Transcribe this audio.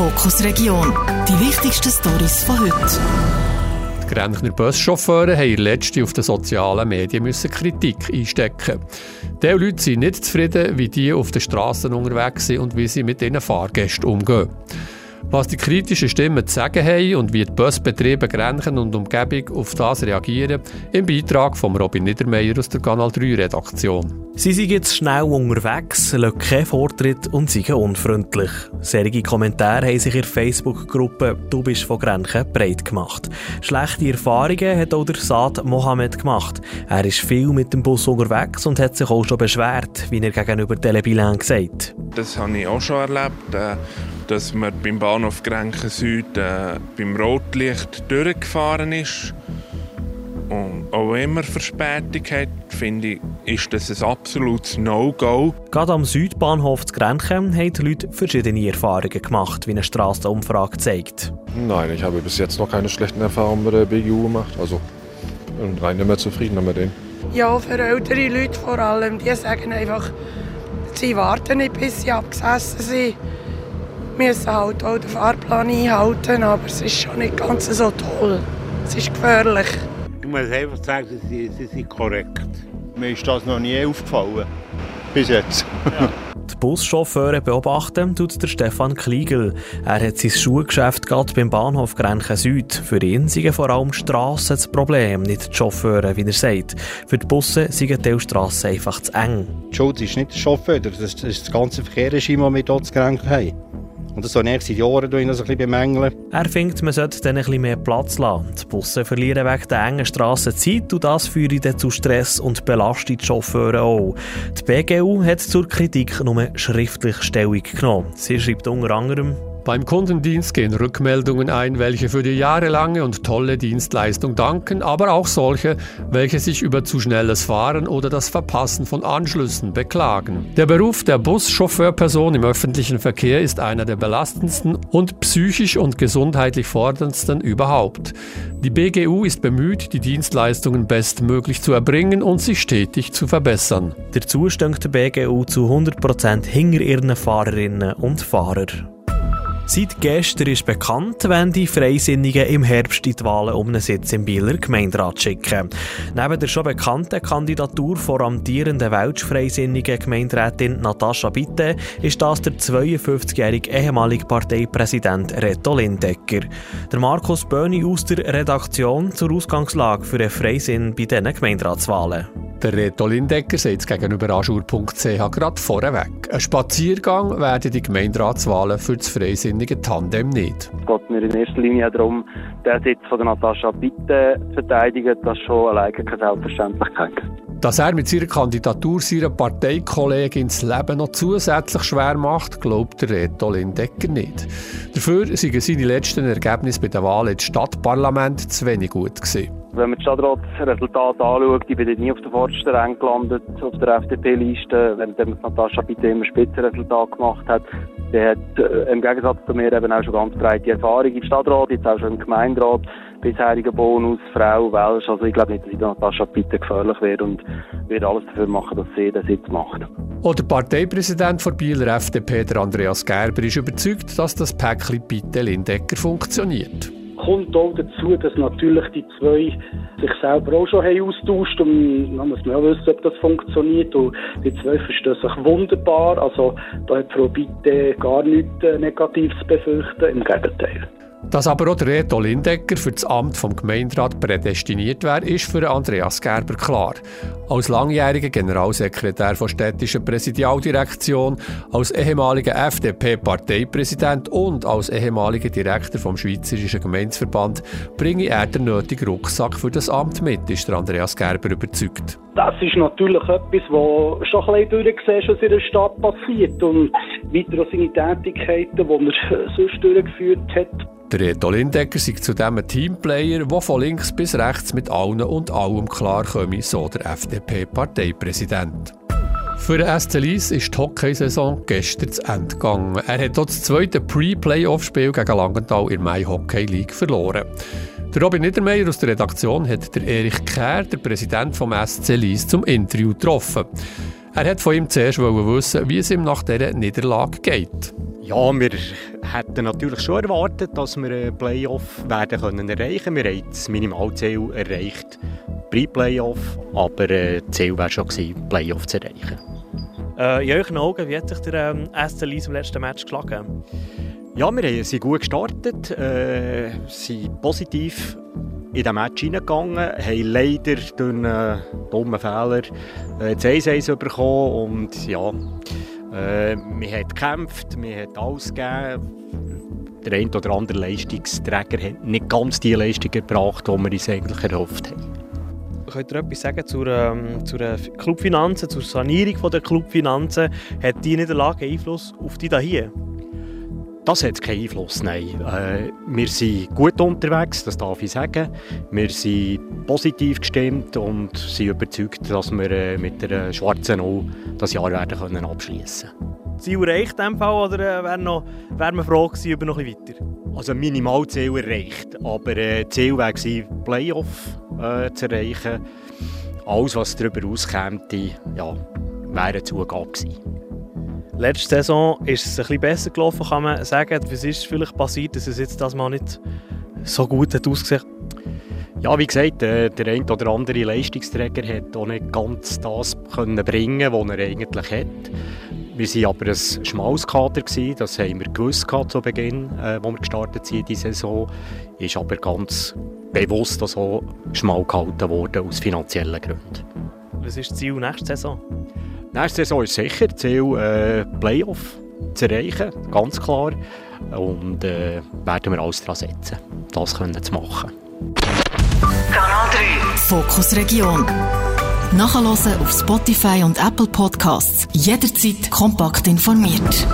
Fokus Region. Die wichtigsten Stories von heute. Die Grenchner Buschauffeure haben in letzten auf den sozialen Medien müssen Kritik einstecken. Diese Leute sind nicht zufrieden, wie die auf den Straßen unterwegs sind und wie sie mit ihren Fahrgästen umgehen. Was die kritischen Stimmen zu sagen haben und wie die Busbetriebe Grenchen und Umgebung auf das reagieren, im Beitrag von Robin Niedermeyer aus der Kanal 3 Redaktion. Sie sind jetzt schnell unterwegs, lassen keinen Vortritt und sind unfreundlich. Serige Kommentare haben sich in der Facebook-Gruppe «Du bist von Grenchen» breit gemacht. Schlechte Erfahrungen hat auch der Saad Mohammed gemacht. Er ist viel mit dem Bus unterwegs und hat sich auch schon beschwert, wie er gegenüber Telebilan gesagt Das habe ich auch schon erlebt, äh, dass man beim Bahnhof Grenchen Süd äh, beim Rotlicht durchgefahren ist und auch immer Verspätung hat, finde ich, ist das ein absolutes No-Go. Gerade am Südbahnhof zu Grenchen haben die Leute verschiedene Erfahrungen gemacht, wie eine Strassenumfrage zeigt. Nein, ich habe bis jetzt noch keine schlechten Erfahrungen mit der BGU gemacht. Also bin rein immer zufrieden mit denen. Ja, für ältere Leute vor allem, die sagen einfach, sie warten nicht, bis sie abgesessen sind. Wir müssen halt auch den Fahrplan einhalten, aber es ist schon nicht ganz so toll. Es ist gefährlich. Ich muss einfach sagen, sie, sie sind korrekt. Mir ist das noch nie aufgefallen. Bis jetzt. Die Buschauffeure beobachten tut der Stefan Kliegel. Er hat sein Schuhgeschäft gerade beim Bahnhof Grenchen Süd. Für ihn sind vor allem Strassen das Problem, nicht die Chauffeure, wie er sagt. Für die Busse sind die Strassen einfach zu eng. Die Schuld ist nicht der Chauffeur, das ist das ganze Verkehrsregime, das wir hier zu Grenchen haben. Und das habe ich seit Jahren ein bisschen bemängeln. Er findet, man sollte dann ein bisschen mehr Platz lassen. Die Busse verlieren wegen der engen Strassen Zeit und das führt dann zu Stress und belastet die Chauffeure auch. Die BGU hat zur Kritik nur schriftlich Stellung genommen. Sie schreibt unter anderem, beim Kundendienst gehen Rückmeldungen ein, welche für die jahrelange und tolle Dienstleistung danken, aber auch solche, welche sich über zu schnelles Fahren oder das Verpassen von Anschlüssen beklagen. Der Beruf der Buschauffeurperson im öffentlichen Verkehr ist einer der belastendsten und psychisch und gesundheitlich forderndsten überhaupt. Die BGU ist bemüht, die Dienstleistungen bestmöglich zu erbringen und sich stetig zu verbessern. Dazu steht der BGU zu 100% hinter ihren Fahrerinnen und Fahrern. Seit gestern ist bekannt, wenn die Freisinnigen im Herbst in die Wahlen um einen Sitz im Bieler Gemeinderat schicken. Neben der schon bekannten Kandidatur vor amtierenden Weltfreisinnigen Gemeinderätin Natascha Bitte ist das der 52-jährige ehemalige Parteipräsident Reto Lindecker. Der Markus Böhni aus der Redaktion zur Ausgangslage für einen Freisinn bei diesen Gemeinderatswahlen. Der Reto Lindecker sagt gegenüber aschur.ch gerade vorweg. Ein Spaziergang werden die Gemeinderatswahlen für das freisinnige Tandem nicht. Es geht mir in erster Linie darum, den Sitz von der Natascha Bitte zu verteidigen. Das ist schon alleine keine Selbstverständlichkeit. Dass er mit seiner Kandidatur seiner Parteikollegin das Leben noch zusätzlich schwer macht, glaubt der Reto Lindecker nicht. Dafür seien seine letzten Ergebnisse bei der Wahl ins Stadtparlament zu wenig gut gewesen. Wenn man das Stadtratsresultat anschaut, ich bin dort nie auf der vordersten Rang gelandet, auf der FDP-Liste, während Natascha bitte immer Spitzenresultat gemacht hat. Der hat äh, im Gegensatz zu mir eben auch schon ganz breite Erfahrung im Stadtrat, jetzt auch schon im Gemeinderat, bisheriger Bonus, Frau, Welsch. Also ich glaube nicht, dass ich Natascha bitte gefährlich werde und werde alles dafür machen, dass sie den Sitz macht. Auch der Parteipräsident der Bieler FDP, der Andreas Gerber, ist überzeugt, dass das Päckchen Bitte Lindecker funktioniert kommt auch dazu, dass natürlich die zwei sich selber auch schon haben austauscht und dann muss man auch wissen, ob das funktioniert. Und die zwei verstehen sich wunderbar, also da hat Frau Bitte gar nichts äh, Negatives befürchten, im Gegenteil. Dass aber auch der Reto Lindecker für das Amt vom Gemeinderat prädestiniert wäre, ist für Andreas Gerber klar. Als langjähriger Generalsekretär der städtischen Präsidialdirektion, als ehemaliger FDP-Parteipräsident und als ehemaliger Direktor vom Schweizerischen Gemeindeverband bringe er den nötigen Rucksack für das Amt mit, ist der Andreas Gerber überzeugt. Das ist natürlich etwas, was schon ein bisschen durchgesehen was in der Stadt passiert und weiter seine Tätigkeiten, die er sonst durchgeführt hat. Der Reto Lindecker sei zudem ein Teamplayer, der von links bis rechts mit allen und allem klarkomme, so der FDP-Parteipräsident. Für den SC Lies ist die Hockeysaison gestern zu Ende gegangen. Er hat dort das zweite Pre-Playoff-Spiel gegen Langenthal in der Mai Hockey League verloren. Der Robin Niedermeyer aus der Redaktion hat der Erich Kär, der Präsident vom SC Lies, zum Interview getroffen. Er hat von ihm zuerst wissen, wie es ihm nach dieser Niederlage geht. Ja, wir hätten natürlich schon erwartet, dass wir einen Playoff werden können erreichen. Wir haben das Minimalziel erreicht, Pre-Playoff, aber äh, das Ziel wäre schon gewesen, Playoff zu erreichen. Äh, in euren Augen, wie hat sich der ähm, SC Lies im letzten Match geschlagen? Ja, wir sind gut gestartet, äh, sind positiv in den Match hineingegangen, haben leider durch einen dummen Fehler äh, das 1-1 bekommen und ja, äh, wir haben gekämpft, wir haben alles gegeben. Der eine oder andere Leistungsträger hat nicht ganz die Leistung gebracht, die wir uns eigentlich erhofft haben. Könnt ihr etwas sagen zur, ähm, zur Clubfinanzen, zur Sanierung der Clubfinanzen? Hat die Niederlage Einfluss auf die hier? Das hat keinen Einfluss, nein. Äh, wir sind gut unterwegs, das darf ich sagen. Wir sind positiv gestimmt und sind überzeugt, dass wir äh, mit der schwarzen Null das Jahr werden können abschließen können. Ziel erreicht in Fall oder äh, wäre noch, wär man froh gewesen, über noch ein weiter? Also Minimalziel erreicht, aber äh, Ziel wäre gewesen, Playoff äh, zu erreichen. Alles, was darüber auskäme, ja, wäre eine Zugabe gewesen. Letzte Saison ist es ein bisschen besser gelaufen, kann man sagen. Was ist vielleicht passiert, dass es jetzt das mal nicht so gut hat ausgesehen? Ja, wie gesagt, äh, der ein oder andere Leistungsträger hat auch nicht ganz das können bringen, was er eigentlich hat. Wir waren aber ein schmales Kader, das haben wir gewusst zu Beginn, äh, wo wir gestartet sind in die Saison. Ist aber ganz bewusst so schmal gehalten worden aus finanziellen Gründen. Was ist das Ziel nächste Saison? Nächste Saison ist sicher Ziel, äh, Playoff zu erreichen, ganz klar. Und äh, werden wir alles daran setzen, das können zu machen. Kanal 3 Fokus Region. Nachhören auf Spotify und Apple Podcasts. Jederzeit kompakt informiert.